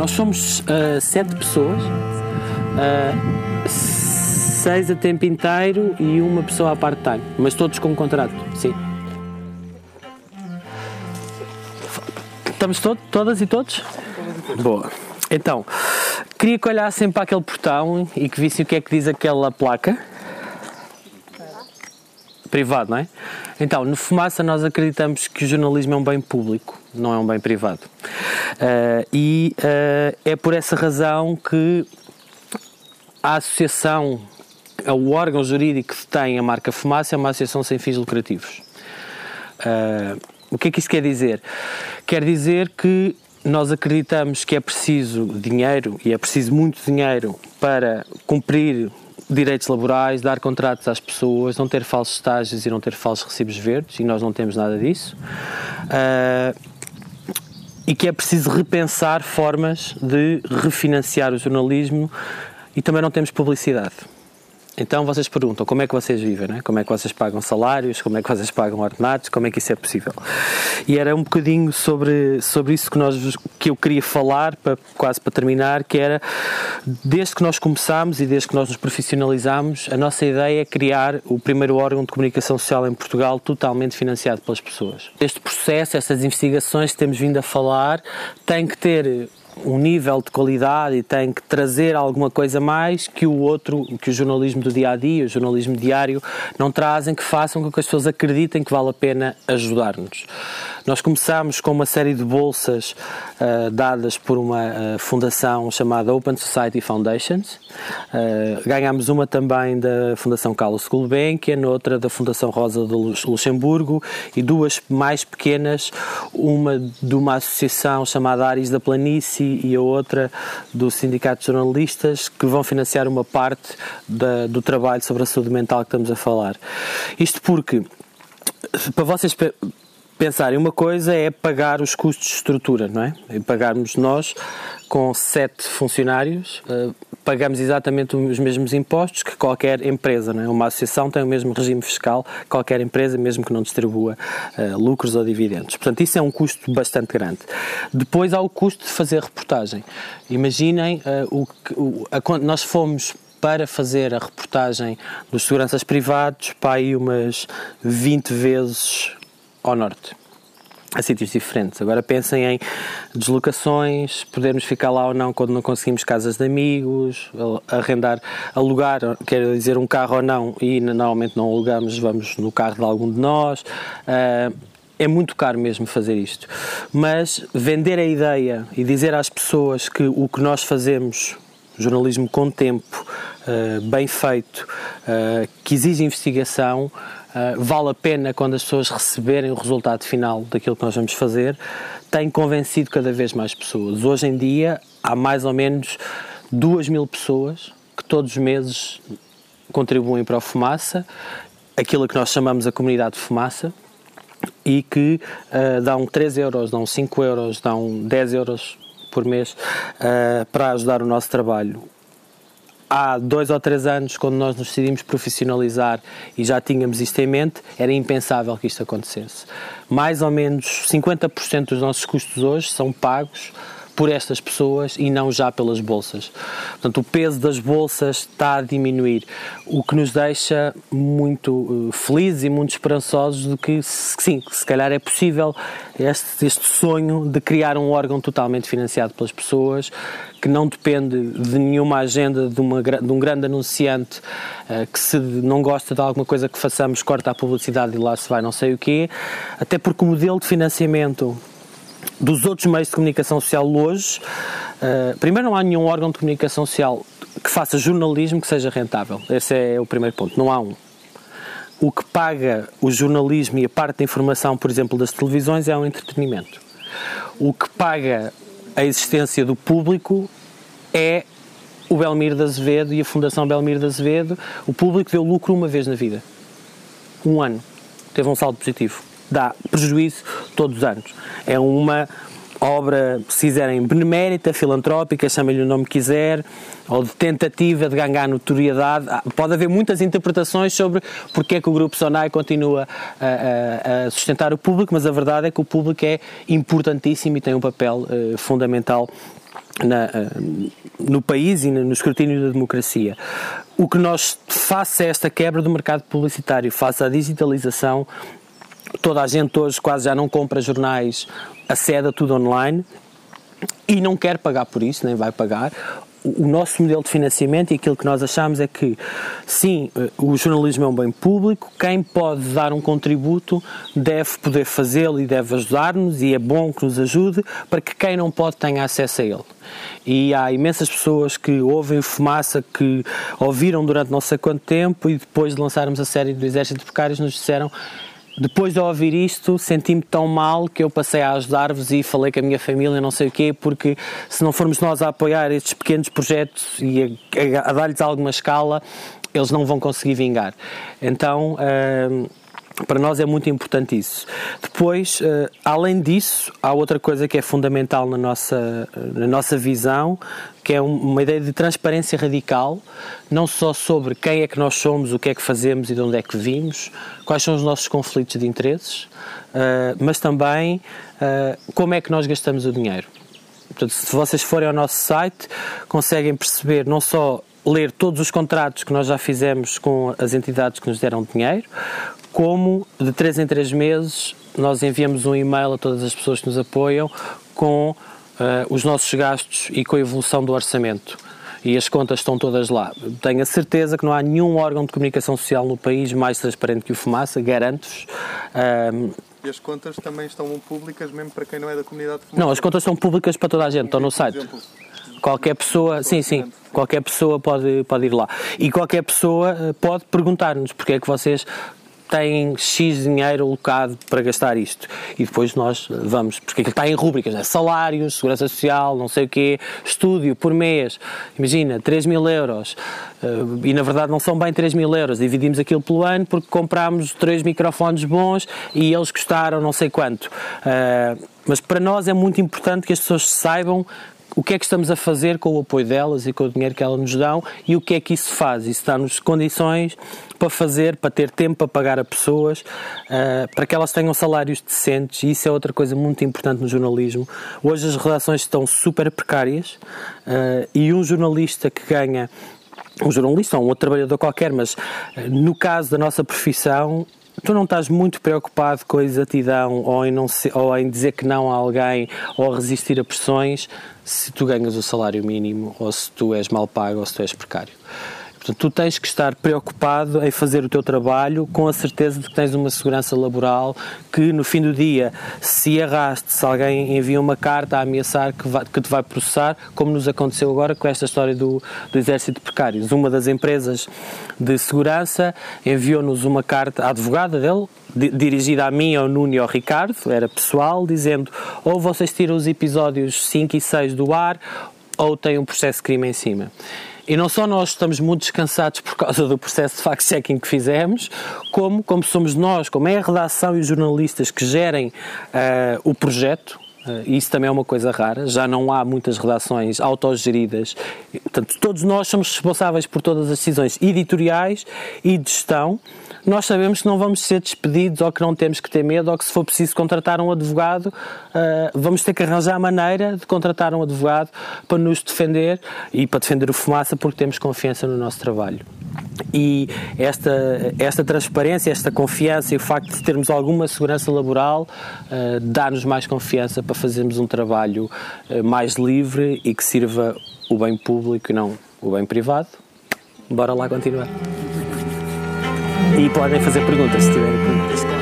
Nós somos uh, sete pessoas, uh, seis a tempo inteiro e uma pessoa a part-time, mas todos com contrato, sim. Estamos todos, todas e todos? Boa. Então, queria que olhassem para aquele portão e que vissem o que é que diz aquela placa. Privado, não é? Então, no Fumaça nós acreditamos que o jornalismo é um bem público, não é um bem privado. Uh, e uh, é por essa razão que a associação, o órgão jurídico que tem a marca Fumaça é uma associação sem fins lucrativos. Uh, o que é que isso quer dizer? Quer dizer que nós acreditamos que é preciso dinheiro, e é preciso muito dinheiro, para cumprir direitos laborais, dar contratos às pessoas, não ter falsos estágios e não ter falsos recibos verdes, e nós não temos nada disso. Uh, e que é preciso repensar formas de refinanciar o jornalismo e também não temos publicidade. Então vocês perguntam como é que vocês vivem, né? como é que vocês pagam salários, como é que vocês pagam ordenados, como é que isso é possível. E era um bocadinho sobre, sobre isso que, nós, que eu queria falar, para, quase para terminar, que era desde que nós começámos e desde que nós nos profissionalizámos, a nossa ideia é criar o primeiro órgão de comunicação social em Portugal totalmente financiado pelas pessoas. Este processo, essas investigações que temos vindo a falar, tem que ter um nível de qualidade e tem que trazer alguma coisa mais que o outro, que o jornalismo do dia a dia, o jornalismo diário, não trazem, que façam com que as pessoas acreditem que vale a pena ajudar-nos. Nós começámos com uma série de bolsas uh, dadas por uma uh, fundação chamada Open Society Foundations. Uh, ganhámos uma também da Fundação Carlos Gulbenkian, outra da Fundação Rosa de Luxemburgo e duas mais pequenas, uma de uma associação chamada Ares da Planície e a outra do Sindicato de Jornalistas, que vão financiar uma parte da, do trabalho sobre a saúde mental que estamos a falar. Isto porque para vocês pensarem, uma coisa é pagar os custos de estrutura, não é? E pagarmos nós com sete funcionários, uh, pagamos exatamente os mesmos impostos que qualquer empresa, não é? Uma associação tem o mesmo regime fiscal que qualquer empresa, mesmo que não distribua uh, lucros ou dividendos. Portanto, isso é um custo bastante grande. Depois há o custo de fazer reportagem. Imaginem uh, o o, a, nós fomos para fazer a reportagem dos seguranças privados para aí umas 20 vezes ao norte a sítios diferentes. Agora pensem em deslocações, podermos ficar lá ou não quando não conseguimos casas de amigos, arrendar, alugar, quer dizer, um carro ou não, e normalmente não alugamos, vamos no carro de algum de nós. Uh, é muito caro mesmo fazer isto. Mas vender a ideia e dizer às pessoas que o que nós fazemos, jornalismo com tempo, uh, bem feito, uh, que exige investigação, uh, vale a pena quando as pessoas receberem o resultado final daquilo que nós vamos fazer, tem convencido cada vez mais pessoas. Hoje em dia há mais ou menos duas mil pessoas que todos os meses contribuem para a fumaça, aquilo que nós chamamos a comunidade de fumaça, e que uh, dão 3 euros, dão 5 euros, dão 10 euros por mês uh, para ajudar o nosso trabalho há dois ou três anos, quando nós nos decidimos profissionalizar e já tínhamos isto em mente, era impensável que isto acontecesse. Mais ou menos 50% dos nossos custos hoje são pagos por estas pessoas e não já pelas bolsas. Portanto, o peso das bolsas está a diminuir, o que nos deixa muito uh, felizes e muito esperançosos de que, sim, se calhar é possível este, este sonho de criar um órgão totalmente financiado pelas pessoas, que não depende de nenhuma agenda de, uma, de um grande anunciante uh, que se não gosta de alguma coisa que façamos, corta a publicidade e lá se vai não sei o quê, até porque o modelo de financiamento dos outros meios de comunicação social hoje, uh, primeiro não há nenhum órgão de comunicação social que faça jornalismo que seja rentável. Esse é o primeiro ponto. Não há um. O que paga o jornalismo e a parte da informação, por exemplo, das televisões é o entretenimento. O que paga a existência do público é o Belmir de Azevedo e a Fundação Belmir de Azevedo. O público deu lucro uma vez na vida. Um ano. teve um saldo positivo. Dá prejuízo todos os anos. É uma obra, se quiserem, benemérita, filantrópica, chamem-lhe o nome que quiser, ou de tentativa de ganhar notoriedade. Ah, pode haver muitas interpretações sobre porque é que o Grupo Sonai continua a, a, a sustentar o público, mas a verdade é que o público é importantíssimo e tem um papel fundamental na, no país e no escrutínio da democracia. O que nós, face a esta quebra do mercado publicitário, face à digitalização, toda a gente hoje quase já não compra jornais, acede tudo online e não quer pagar por isso, nem vai pagar. O nosso modelo de financiamento e aquilo que nós achamos é que, sim, eh, o jornalismo é um bem público, quem pode dar um contributo deve poder fazê-lo e deve ajudar-nos, e é bom que nos ajude, para que quem não pode tenha acesso a ele. E há imensas pessoas que ouvem fumaça, que ouviram durante não sei quanto tempo e depois de lançarmos a série do Exército de Precários nos disseram depois de ouvir isto, senti-me tão mal que eu passei a ajudar-vos e falei com a minha família, não sei o quê, porque se não formos nós a apoiar estes pequenos projetos e a, a, a dar-lhes alguma escala, eles não vão conseguir vingar. Então. Uh, para nós é muito importante isso. Depois, uh, além disso, há outra coisa que é fundamental na nossa, na nossa visão, que é uma ideia de transparência radical, não só sobre quem é que nós somos, o que é que fazemos e de onde é que vimos, quais são os nossos conflitos de interesses, uh, mas também uh, como é que nós gastamos o dinheiro. Portanto, se vocês forem ao nosso site, conseguem perceber não só ler todos os contratos que nós já fizemos com as entidades que nos deram dinheiro, como de 3 em 3 meses nós enviamos um e-mail a todas as pessoas que nos apoiam com os nossos gastos e com a evolução do orçamento. E as contas estão todas lá. Tenho a certeza que não há nenhum órgão de comunicação social no país mais transparente que o Fumaça, garanto-vos. Um, e as contas também estão públicas, mesmo para quem não é da comunidade Fumaça? Não, as contas são públicas para toda a gente, estão no site. Exemplo, qualquer pessoa, sim, sim, qualquer pessoa pode, pode ir lá. E qualquer pessoa eh, pode perguntar-nos porque é que vocês têm X dinheiro alocado para gastar isto. E depois nós vamos, porque aquilo está em rúbricas, né? salários, segurança social, não sei o quê, estúdio por mês, imagina, 3 mil euros. Uh, e na verdade não são bem 3 mil euros, dividimos aquilo pelo ano porque comprámos três microfones bons e eles custaram não sei quanto. Uh, mas para nós é muito importante que as pessoas saibam o que é que estamos a fazer com o apoio delas e com o dinheiro que elas nos dão e o que é que isso faz. Isso dá-nos condições para fazer, para ter tempo para pagar a pessoas, uh, para que elas tenham salários decentes e isso é outra coisa muito importante no jornalismo. Hoje as redações estão super precárias uh, e um jornalista que ganha um jornalista ou um outro trabalhador qualquer, mas uh, no caso da nossa profissão, tu não estás muito preocupado com a exatidão ou em, não se, ou em dizer que não a alguém ou resistir a pressões se tu ganhas o salário mínimo ou se tu és mal pago ou se tu és precário. Portanto, tu tens que estar preocupado em fazer o teu trabalho com a certeza de que tens uma segurança laboral que no fim do dia, se erraste, se alguém envia uma carta a ameaçar que, vai, que te vai processar, como nos aconteceu agora com esta história do, do exército de precários. Uma das empresas de segurança enviou-nos uma carta, a advogada dele, dirigida a mim, ao Nuno e ao Ricardo, era pessoal, dizendo ou vocês tiram os episódios 5 e 6 do ar ou têm um processo de crime em cima. E não só nós estamos muito descansados por causa do processo de fact-checking que fizemos, como, como somos nós, como é a redação e os jornalistas que gerem uh, o projeto, Uh, isso também é uma coisa rara, já não há muitas redações autogeridas. Portanto, todos nós somos responsáveis por todas as decisões editoriais e de gestão nós sabemos que não vamos ser despedidos ou que não temos que ter medo ou que se for preciso contratar um advogado, uh, vamos ter que arranjar a maneira de contratar um advogado para nos defender e para defender o fumaça porque temos confiança no nosso trabalho. E esta, esta transparência, esta confiança e o facto de termos alguma segurança laboral uh, dá-nos mais confiança para fazermos um trabalho uh, mais livre e que sirva o bem público e não o bem privado. Bora lá continuar. E podem fazer perguntas se tiverem perguntas.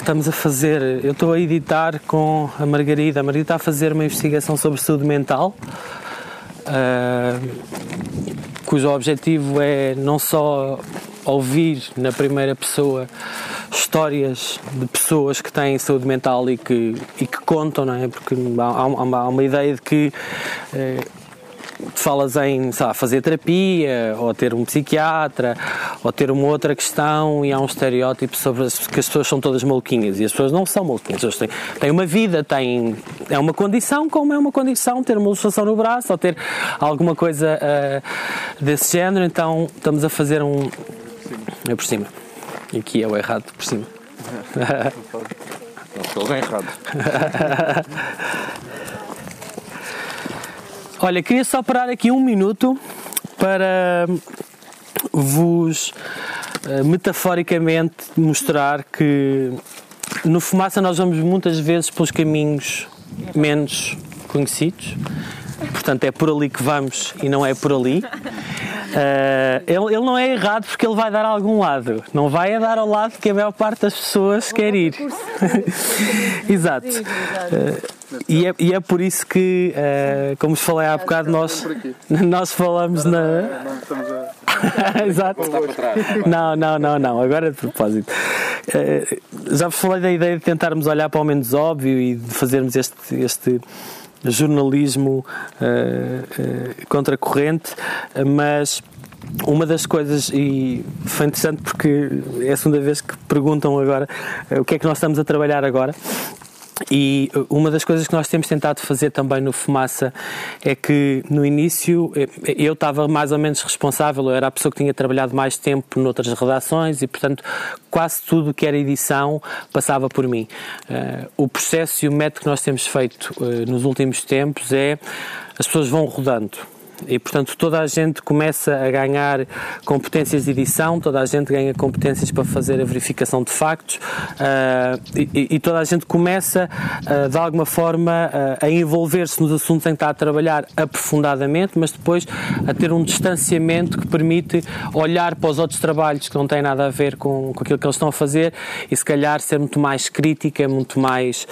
Estamos a fazer, eu estou a editar com a Margarida. A Margarida está a fazer uma investigação sobre saúde mental, ah, cujo objetivo é não sá ouvir na primeira pessoa histórias de pessoas que têm saúde mental e que, e que contam, não é? Porque há, há uma- há uma ideia de que eh, falas em fazer terapia, ou ter um psiquiatra, ou ter uma outra questão, e há um estereótipo sobre as, que as pessoas são todas maluquinhas. E as pessoas não são maluquinhas, elas têm, têm uma vida, têm, é uma condição, como é uma condição ter uma ilustração no braço, ou ter alguma coisa ah, desse género. Então estamos a fazer um. É por cima. E aqui é o errado por cima. Não, estou bem errado. Olha, queria só parar aqui um minuto para vos eh, metaforicamente mostrar que no Fumaça nós vamos muitas vezes pelos caminhos menos conhecidos, portanto é por ali que vamos e não é por ali. Eh, ele, ele não é errado porque ele vai dar a algum lado, não vai a dar ao lado que a maior parte das pessoas quer ir. Exato. Eh, e, é, e é por isso que, eh, como vos falei há bocado, nós, nós falamos na. Exato. Não, não, não, não. Agora de propósito. Eh, já vos falei da ideia de tentarmos olhar para o menos óbvio e de fazermos este, este jornalismo eh, eh, contracorrente, mas uma das coisas, e foi interessante porque é a segunda vez que perguntam agora o que é que nós estamos a trabalhar agora. E uh, uma das coisas que nós temos tentado fazer também no Fumaça é que no início eh, eu estava mais ou menos responsável, eu era a pessoa que tinha trabalhado mais tempo noutras redações e, portanto, quase tudo que era edição passava por mim. Eh, O processo e o método que nós temos feito eh, nos últimos tempos é as pessoas vão rodando. E, portanto, toda a gente começa a ganhar competências de edição, toda a gente ganha competências para fazer a verificação de factos ah, e, e toda a gente começa, ah, de alguma forma, ah, a envolver-se nos assuntos em que está a trabalhar aprofundadamente, mas depois a ter um distanciamento que permite olhar para os outros trabalhos que não têm nada a ver com, com aquilo que eles estão a fazer e, se calhar, ser muito mais crítica, muito mais.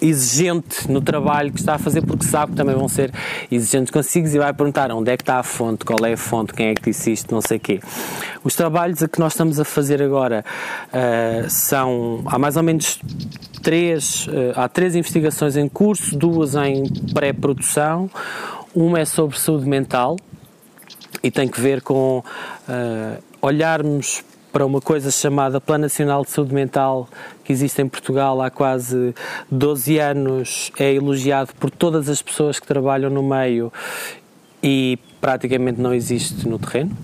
Exigente no trabalho que está a fazer, porque sabe que também vão ser exigentes consigo e vai perguntar onde é que está a fonte, qual é a fonte, quem é que disse isto, não sei o quê. Os trabalhos que nós estamos a fazer agora ah, são, há mais ou menos três, ah, há três investigações em curso, duas em pré-produção, uma é sobre saúde mental, e tem que ver com ah, olharmos para uma coisa chamada Plano Nacional de Saúde Mental que existe em Portugal há quase 12 anos, é elogiado por todas as pessoas que trabalham no meio. E praticamente não existe no terreno,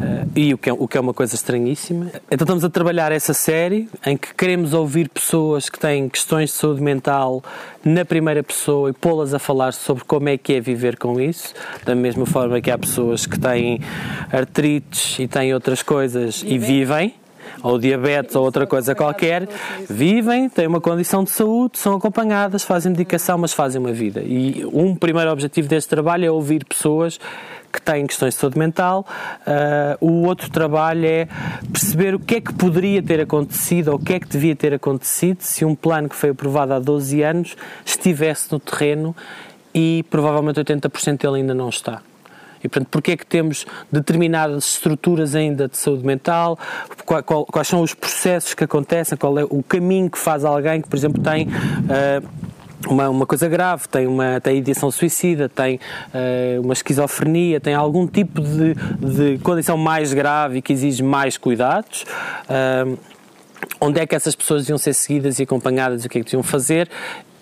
Eh, e o que, é, o que é uma coisa estranhíssima. Então estamos a trabalhar essa série em que queremos ouvir pessoas que têm questões de saúde mental na primeira pessoa e pô-las a falar sobre como é que é viver com isso, da mesma forma que há pessoas que têm artrites e têm outras coisas e vivem ou diabetes ou outra coisa qualquer, vivem, têm uma condição de saúde, são acompanhadas, fazem medicação, mas fazem uma vida. E um primeiro objetivo deste trabalho é ouvir pessoas que têm questões de saúde mental. Ah, o outro trabalho é perceber o que é que poderia ter acontecido ou o que é que devia ter acontecido se um plano que foi aprovado há 12 anos estivesse no terreno e provavelmente 80% dele ainda não está. E, portanto, porque é que temos determinadas estruturas ainda de saúde mental? Qual- qual- quais são os processos que acontecem? Qual é o caminho que faz alguém que, por exemplo, tem ah, uma, uma coisa grave, tem uma tem ideação suicida, tem ah, uma esquizofrenia, tem algum tipo de, de condição mais grave e que exige mais cuidados? Ah, onde é que essas pessoas deviam ser seguidas e acompanhadas o que é que deviam fazer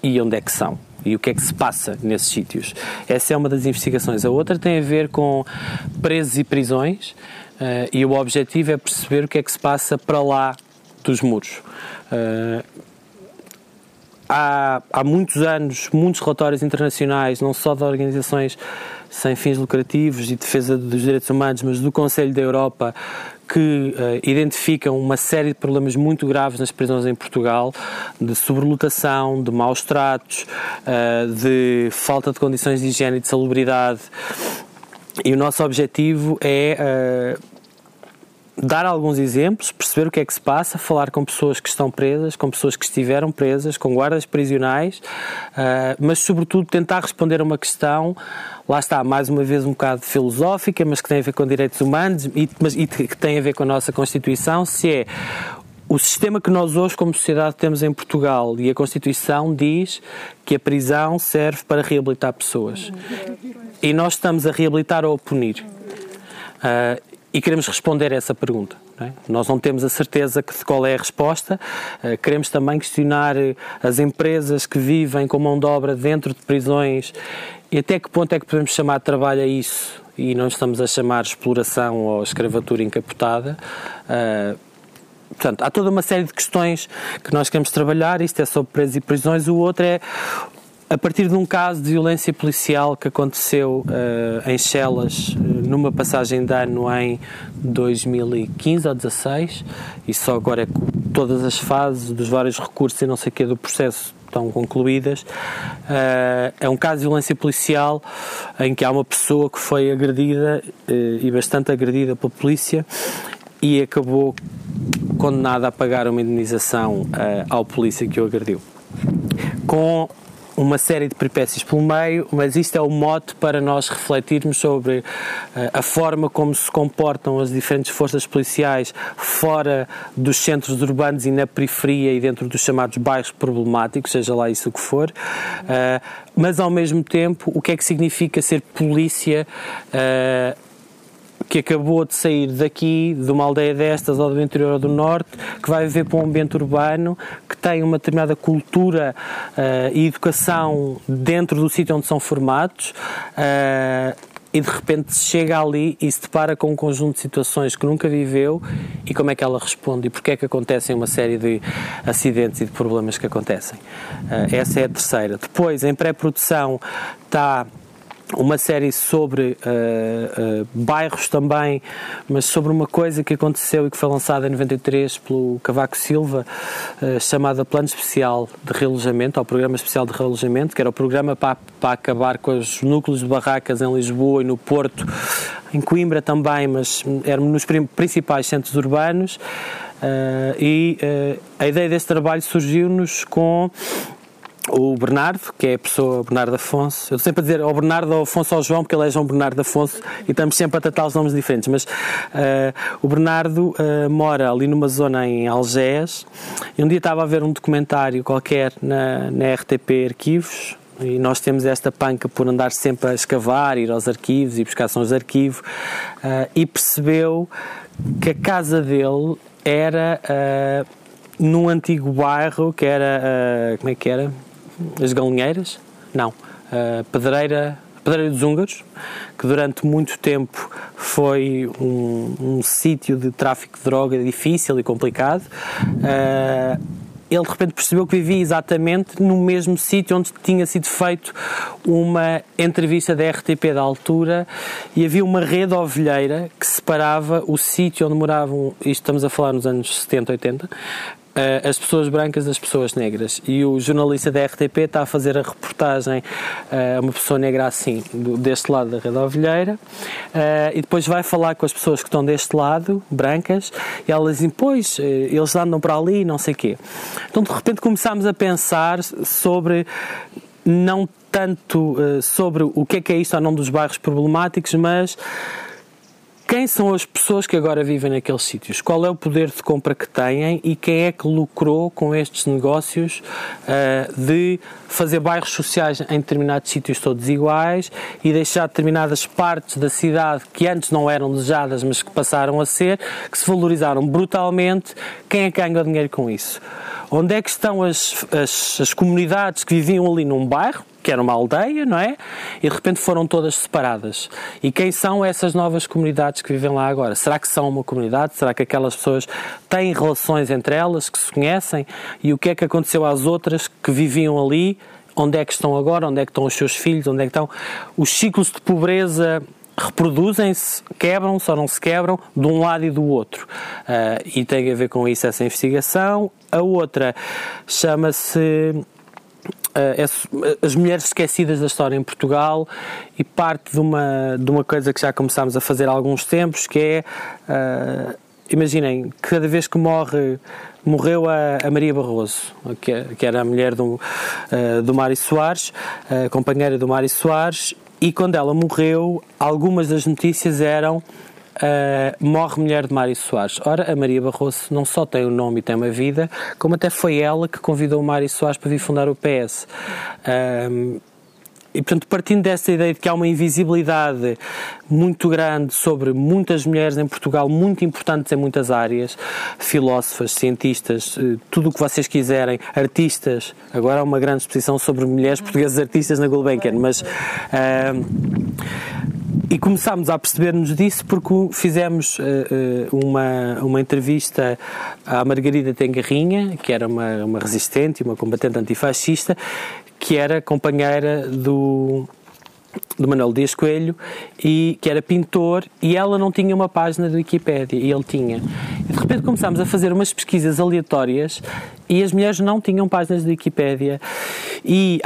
e onde é que são e o que é que se passa nesses sítios. Essa é uma das investigações. A outra tem a ver com presos e prisões eh, e o objetivo é perceber o que é que se passa para lá dos muros. Eh, há, há muitos anos, muitos relatórios internacionais, não só de organizações sem fins lucrativos e defesa dos direitos humanos, mas do Conselho da Europa, que eh, identificam uma série de problemas muito graves nas prisões em Portugal, de sobrelotação, de maus tratos, eh, de falta de condições de higiene e de salubridade. E o nosso objetivo é eh, dar alguns exemplos, perceber o que é que se passa, falar com pessoas que estão presas, com pessoas que estiveram presas, com guardas prisionais, uh, mas sobretudo tentar responder a uma questão, lá está, mais uma vez um bocado filosófica, mas que tem a ver com direitos humanos e, mas, e que tem a ver com a nossa Constituição, se é o sistema que nós hoje, como sociedade, temos em Portugal e a Constituição diz que a prisão serve para reabilitar pessoas. E nós estamos a reabilitar ou a punir. Uh, e queremos responder a essa pergunta. Não é? Nós não temos a certeza de qual é a resposta. Uh, queremos também questionar eh, as empresas que vivem com mão de obra dentro de prisões e até que ponto é que podemos chamar de trabalho a isso e não estamos a chamar exploração ou escravatura encapotada. Uh, portanto, há toda uma série de questões que nós queremos trabalhar. Isto é sobre presos e prisões. O outro é a partir de um caso de violência policial que aconteceu uh, em Chelas uh, numa passagem de ano em 2015 ou 2016 e só agora é que todas as fases dos vários recursos e não sei o que do processo estão concluídas uh, é um caso de violência policial em que há uma pessoa que foi agredida e bastante agredida pela polícia e acabou condenada a pagar uma indenização ao polícia que o agrediu. Com uma série de peripécias pelo meio, mas isto é o mote para nós refletirmos sobre uh, a forma como se comportam as diferentes forças policiais fora dos centros urbanos e na periferia e dentro dos chamados bairros problemáticos, seja lá isso que for, uh, mas ao mesmo tempo o que é que significa ser polícia uh, que acabou de sair daqui, de uma aldeia destas ou do interior do norte, que vai viver para um ambiente urbano, que tem uma determinada cultura uh, e educação dentro do sítio onde são formados. Uh, e de repente chega ali e se depara com um conjunto de situações que nunca viveu e como é que ela responde e porque é que acontecem uma série de acidentes e de problemas que acontecem. Uh, essa é a terceira. Depois, em pré-produção, está uma série sobre uh, uh, bairros também, mas sobre uma coisa que aconteceu e que foi lançada em 93 pelo Cavaco Silva, uh, chamada Plano Especial de Realojamento, ou Programa Especial de Realojamento, que era o programa para, para acabar com os núcleos de barracas em Lisboa e no Porto, em Coimbra também, mas eram nos principais centros urbanos. e a ideia desse trabalho surgiu-nos com o Bernardo, que é a pessoa Bernardo Afonso. Eu estou sempre a dizer ao Bernardo, Afonso ao João, porque ele é João Bernardo Afonso e estamos sempre a tratar os nomes diferentes. Mas uh, o Bernardo uh, mora ali numa zona em Algés e um dia estava a ver um documentário qualquer na, na RTP Arquivos. E nós temos esta panca por andar sempre a escavar, ir aos arquivos e buscar sons de arquivo, uh, e percebeu que a casa dele era num antigo bairro que era. como é que era? As galinheiras, não, a pedreira, a pedreira dos húngaros, que durante muito tempo foi um, um sítio de tráfico de droga difícil e complicado. Uh, ele de repente percebeu que vivia exatamente no mesmo sítio onde tinha sido feito uma entrevista da RTP da altura e havia uma rede ovelheira que separava o sítio onde moravam, isto estamos a falar nos anos 70, 80, uh, as pessoas brancas das pessoas negras. E o jornalista da RTP está a fazer a reportagem a uh, uma pessoa negra assim, do, deste lado da Rede Ovelheira, uh, e depois vai falar com as pessoas que estão deste lado, brancas, e elas dizem, pois, eles andam para ali, não sei quê. Então, de repente, começámos a pensar sobre não tanto sobre o que é que é isto ou não dos bairros problemáticos, mas quem são as pessoas que agora vivem naqueles sítios? Qual é o poder de compra que têm e quem é que lucrou com estes negócios uh, de fazer bairros sociais em determinados sítios todos iguais e deixar determinadas partes da cidade que antes não eram desejadas, mas que passaram a ser, que se valorizaram brutalmente? Quem é que ganha dinheiro com isso? Onde é que estão as, as, as comunidades que viviam ali num bairro? Que era uma aldeia, não é? E de repente foram todas separadas. E quem são essas novas comunidades que vivem lá agora? Será que são uma comunidade? Será que aquelas pessoas têm relações entre elas, que se conhecem? E o que é que aconteceu às outras que viviam ali? Onde é que estão agora? Onde é que estão os seus filhos? Onde é que estão? Os ciclos de pobreza reproduzem-se, quebram-se ou não se quebram, de um lado e do outro. Uh, e tem a ver com isso essa investigação. A outra chama-se eh, as mulheres esquecidas da história em Portugal e parte de uma, de uma coisa que já começámos a fazer há alguns tempos, que é uh, imaginem, cada vez que morre, morreu a, a Maria Barroso, que, que, era a mulher do, uh, do Mário Soares, a companheira do Mário Soares, e quando ela morreu, algumas das notícias eram Uh, morre mulher de Mário Soares. Ora, a Maria Barroso não só tem o um nome e tem uma vida, como até foi ela que convidou o Mário Soares para vir fundar o PS. Uh, e, portanto, partindo dessa ideia de que há uma invisibilidade muito grande sobre muitas mulheres em Portugal, muito importantes em muitas áreas, filósofas, cientistas, eh, tudo o que vocês quiserem, artistas. Agora há uma grande exposição sobre mulheres portuguesas artistas na Gulbenkian, mas. Uh, e começámos a perceber-nos disso porque fizemos uh, uma, uma entrevista à Margarida Tengarrinha, que era uma, uma resistente e uma combatente antifascista, que era companheira do, do Manuel Dias Coelho e que era pintor e ela não tinha uma página de Wikipédia e ele tinha. E de repente começámos a fazer umas pesquisas aleatórias e as mulheres não tinham páginas de Wikipédia e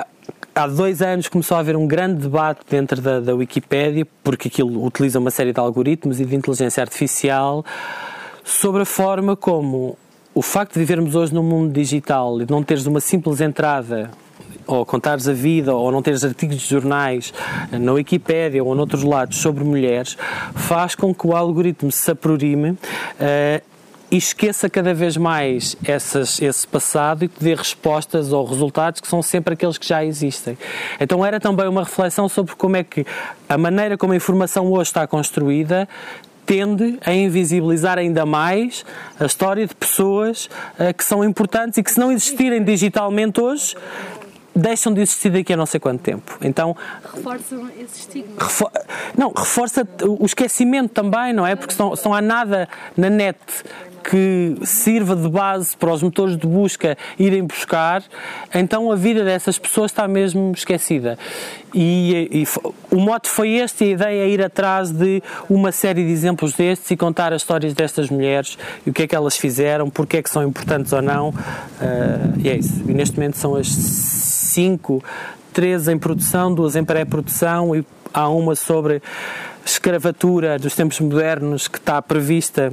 há dois anos começou a haver um grande debate dentro da, da Wikipédia porque aquilo utiliza uma série de algoritmos e de inteligência artificial sobre a forma como o facto de vivermos hoje num mundo digital e de não teres uma simples entrada ou contares a vida, ou não teres artigos de jornais na Wikipédia ou noutros lados sobre mulheres, faz com que o algoritmo se aprorime uh, e esqueça cada vez mais essas, esse passado e que dê respostas ou resultados que são sempre aqueles que já existem. Então era também uma reflexão sobre como é que a maneira como a informação hoje está construída tende a invisibilizar ainda mais a história de pessoas uh, que são importantes e que se não existirem digitalmente hoje, deixam de existir daqui a não sei quanto tempo. Então reforçam esse estigma. Refor não, reforça o esquecimento também, não é? Porque se não, se não há nada na net que sirva de base para os motores de busca irem buscar, então a vida dessas pessoas está mesmo esquecida. E, e, o mote foi este, a ideia é ir atrás de uma série de exemplos destes e contar as histórias destas mulheres e o que é que elas fizeram, porque é que são importantes ou não. Uh, e é isso. E neste momento são as cinco, três em produção, duas em pré-produção e há uma sobre escravatura dos tempos modernos que está prevista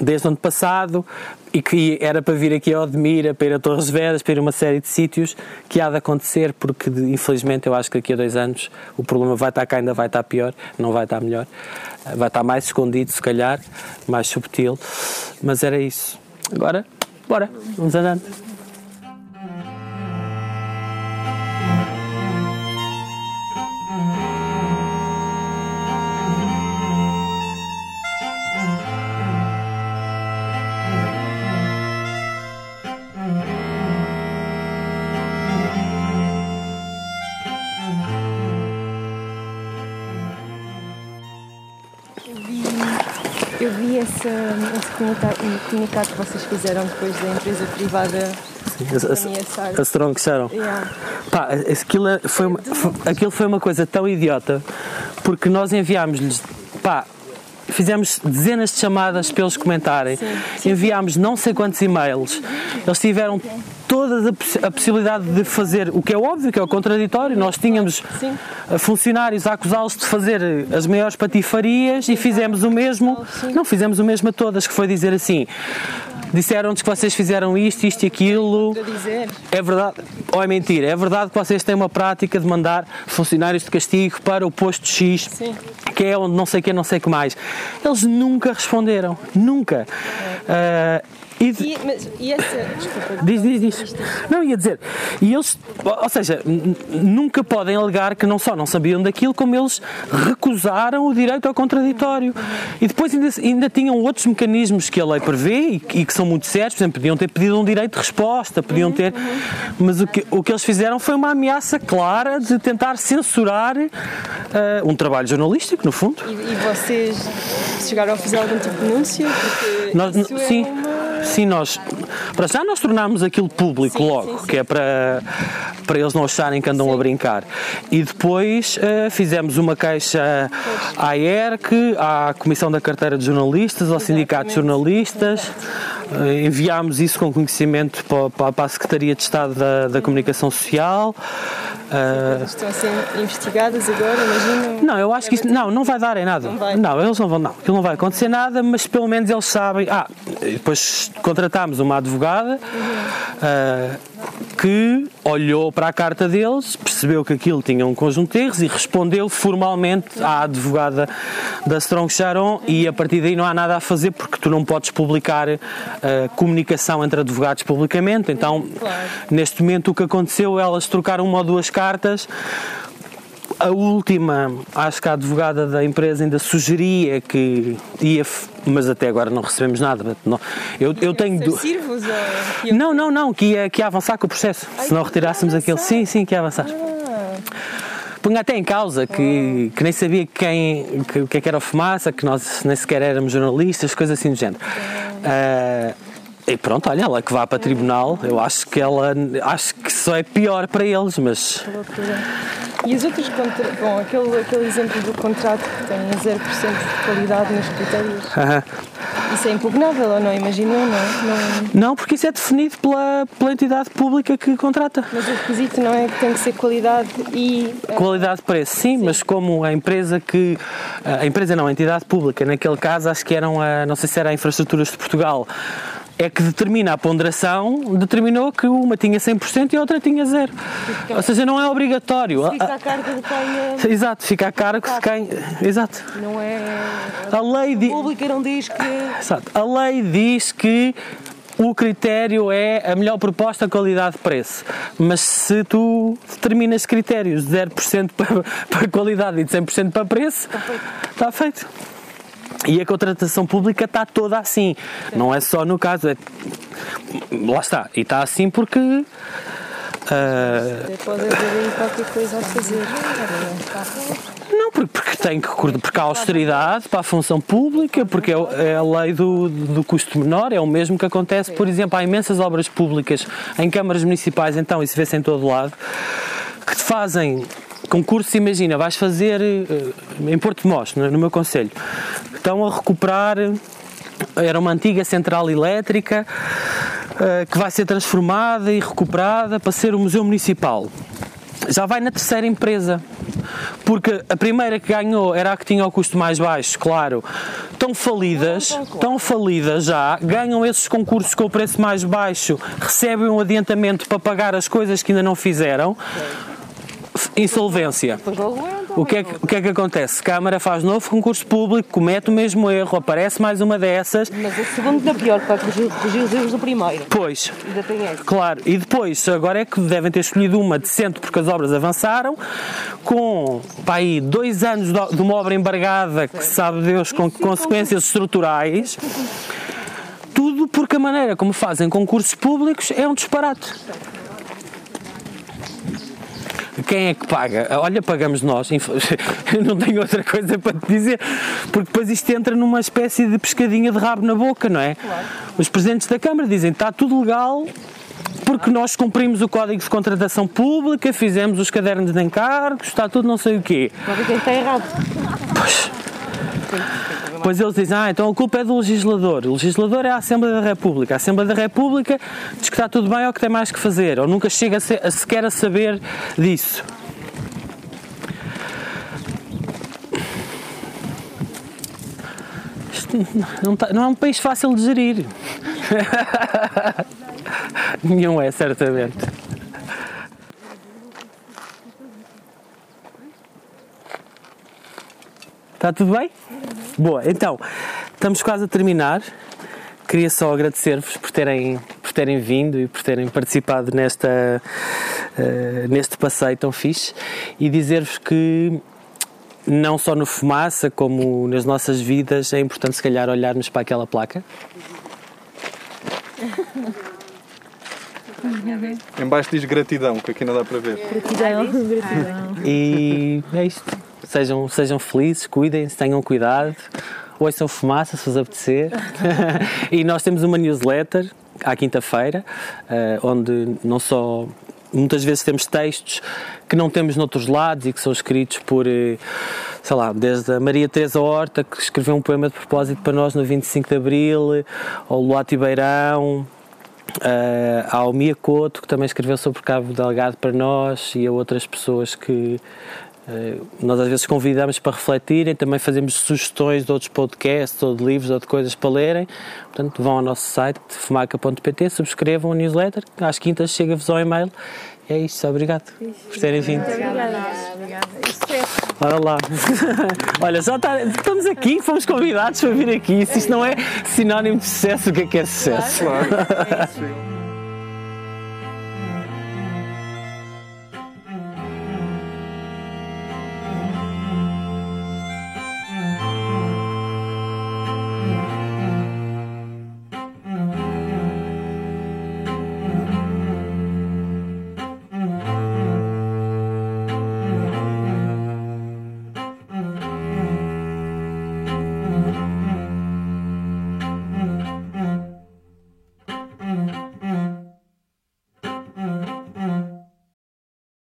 desde o ano passado e que era para vir aqui ao Odmira, para ir a Torres Vedras, para ir a uma série de sítios que há de acontecer porque infelizmente eu acho que daqui a dois anos o problema vai estar cá, ainda vai estar pior, não vai estar melhor, vai estar mais escondido se calhar, mais subtil, mas era isso. Agora, bora, vamos andando. Esse, esse comunicado, comunicado, que vocês fizeram depois da empresa privada a, a Strong. Yeah. Pá, aquilo é, foi, uma, foi, aquilo foi uma coisa tão idiota porque nós enviámos-lhes pá, fizemos dezenas de chamadas para eles comentarem, sim, sim. enviámos não sei quantos e-mails, eles tiveram toda a, possibilidade de fazer o que é óbvio, que é o contraditório. Nós tínhamos sim. funcionários a acusá-los de fazer as maiores patifarias e fizemos o mesmo, não fizemos o mesmo a todas, que foi dizer assim disseram-nos que vocês fizeram isto, isto e aquilo. É verdade, ou é mentira? É verdade que vocês têm uma prática de mandar funcionários de castigo para o posto X, Sim. que é onde não sei o que, não sei o que mais. Eles nunca responderam, nunca. É. Uh, e, e, mas, e essa. Desculpa. Diz, diz, diz. Não, ia dizer. E eles, ou seja, nunca podem alegar que não só não sabiam daquilo, como eles recusaram o direito ao contraditório. E depois ainda, ainda tinham outros mecanismos que a lei prevê e, e que são muito sérios. Por exemplo, podiam ter pedido um direito de resposta, podiam ter. Mas o que, o que eles fizeram foi uma ameaça clara de tentar censurar uh, um trabalho jornalístico, no fundo. E, e vocês chegaram a fazer algum tipo de denúncia? Porque Nós, sim. É uma Sim, nós. Para já nós tornámos aquilo público sim, logo, sim, sim. que é para, para eles não acharem que andam a brincar. E depois uh, fizemos uma queixa à ERC, à Comissão da Carteira de Jornalistas, ao Sindicato de Jornalistas, eh, enviámos isso com conhecimento para, para a Secretaria de Estado da, da Comunicação Social. Uh, estão a ser investigadas agora, imagino? Não, eu acho que isso não, não vai dar em nada. Não, não, eles não vão, não, aquilo não vai acontecer nada, mas pelo menos eles sabem. Ah, depois contratámos uma advogada uh, que olhou para a carta deles, percebeu que aquilo tinha um conjunto de erros e respondeu formalmente à advogada da Strong Sharon e a partir daí não há nada a fazer porque tu não podes publicar uh, comunicação entre advogados publicamente. Então, claro. neste momento, o que aconteceu, elas trocaram uma ou duas cartas. A última, acho que a advogada da empresa ainda sugeria que ia, mas até agora não recebemos nada. Não, eu, eu tenho. Do... Não, não, não, que ia, que ia avançar com o processo. Ai, se não retirássemos aquele. Sim, sim, que ia avançar. Ah. Punha até em causa que, que nem sabia quem, que, o que, é que era o fumaça, que nós nem sequer éramos jornalistas, coisas assim do género. Uh, e pronto, olha, ela que vá para tribunal, eu acho que ela acho que só é pior para eles, mas. E os outros contra... Bom, aquele, aquele exemplo do contrato que tem 0% de qualidade nos critérios. Uh -huh. Isso é impugnável ou não? Imaginou, não, não? Não, porque isso é definido pela, pela entidade pública que contrata. Mas o requisito não é que tem que ser qualidade e. Qualidade de preço, sim, sim, mas como a empresa que. A empresa não, a entidade pública, naquele caso acho que eram a. Não sei se era a Infraestruturas de Portugal é que determina a ponderação, determinou que uma tinha 100% e a outra tinha zero. Ou seja, não é obrigatório. Fica a cargo de quem é... Exato, fica a cargo de quem... Exato. Não é... A lei di... pública não diz que... Exato. A lei diz que o critério é a melhor proposta qualidade-preço. Mas se tu determinas critérios de 0% para, para qualidade e de 100% para preço, está feito. Está feito. E a contratação pública está toda assim. Não é só no caso. É... Lá está. E está assim porque. Uh... Pode haver qualquer coisa a fazer. Não, porque, porque tem que porque há austeridade para a função pública, porque é, é a lei do, do custo menor, é o mesmo que acontece, por exemplo, há imensas obras públicas em câmaras municipais, então isso vê-se em todo lado, que te fazem concursos, imagina, vais fazer eh, em Porto Mós, no meu conselho, estão a recuperar, era uma antiga central elétrica eh, que vai ser transformada e recuperada para ser o Museu Municipal. Já vai na terceira empresa, porque a primeira que ganhou era a que tinha o custo mais baixo, claro. Estão falidas, estão falidas já, ganham esses concursos com o preço mais baixo, recebem um adiantamento para pagar as coisas que ainda não fizeram insolvência. O que, é que, o que é que acontece? Câmara faz novo concurso público, comete o mesmo erro, aparece mais uma dessas. Mas o segundo ainda pior, para corrigir os erros do primeiro. Pois. Ainda tem essa. Claro. E depois, agora é que devem ter escolhido uma decente porque as obras avançaram, com pá, aí, dois anos de uma obra embargada, que sabe Deus com consequências estruturais. Tudo porque a maneira como fazem concursos públicos é um disparate quem é que paga? Olha, pagamos nós. não tenho outra coisa para te dizer, porque depois isto entra numa espécie de pescadinha de rabo na boca, não é? Claro. Os presidentes da Câmara dizem está tudo legal, porque nós cumprimos o Código de Contratação Pública, fizemos os cadernos de encargos, está tudo não sei o quê. Mas quem está errado. Pois. Depois eles dizem, ah, então a culpa é do legislador. O legislador é a Assembleia da República. A Assembleia da República diz que está tudo bem ou que tem mais que fazer, ou nunca chega a, ser, a sequer a saber disso. Isto não, tá, não é um país fácil de gerir. Nenhum é, certamente. Está tudo bem? Boa, então, estamos quase a terminar. Queria só agradecer-vos por terem, por terem vindo e por terem participado nesta, uh, neste passeio tão fixe e dizer-vos que não só no Fumaça, como nas nossas vidas, é importante se calhar olharmos para aquela placa. Embaixo diz gratidão, que aqui não dá para ver. Gratidão, gratidão. E é isto. Sejam, sejam felizes, cuidem-se, tenham cuidado, ouçam fumaça se vos apetecer. e nós temos uma newsletter à quinta-feira, uh, onde não só muitas vezes temos textos que não temos noutros lados e que são escritos por, eh, sei lá, desde a Maria Teresa Horta, que escreveu um poema de propósito para nós no 25 de Abril, ao Luati Beirão, Uh, ao Mia Couto, que também escreveu sobre Cabo Delgado para nós, e a outras pessoas que nós às vezes convidamos para refletirem, também fazemos sugestões de outros podcasts, ou de livros, ou de coisas para lerem. Portanto, vão ao nosso site, fumaca.pt, subscrevam a newsletter, às quintas chega-vos ao e-mail. É isso, obrigado por terem vindo. Obrigada. Obrigada. Ora lá. Olha, já está, estamos aqui, fomos convidados para vir aqui. Se isto não é sinónimo de sucesso, o que é que é sucesso? Claro.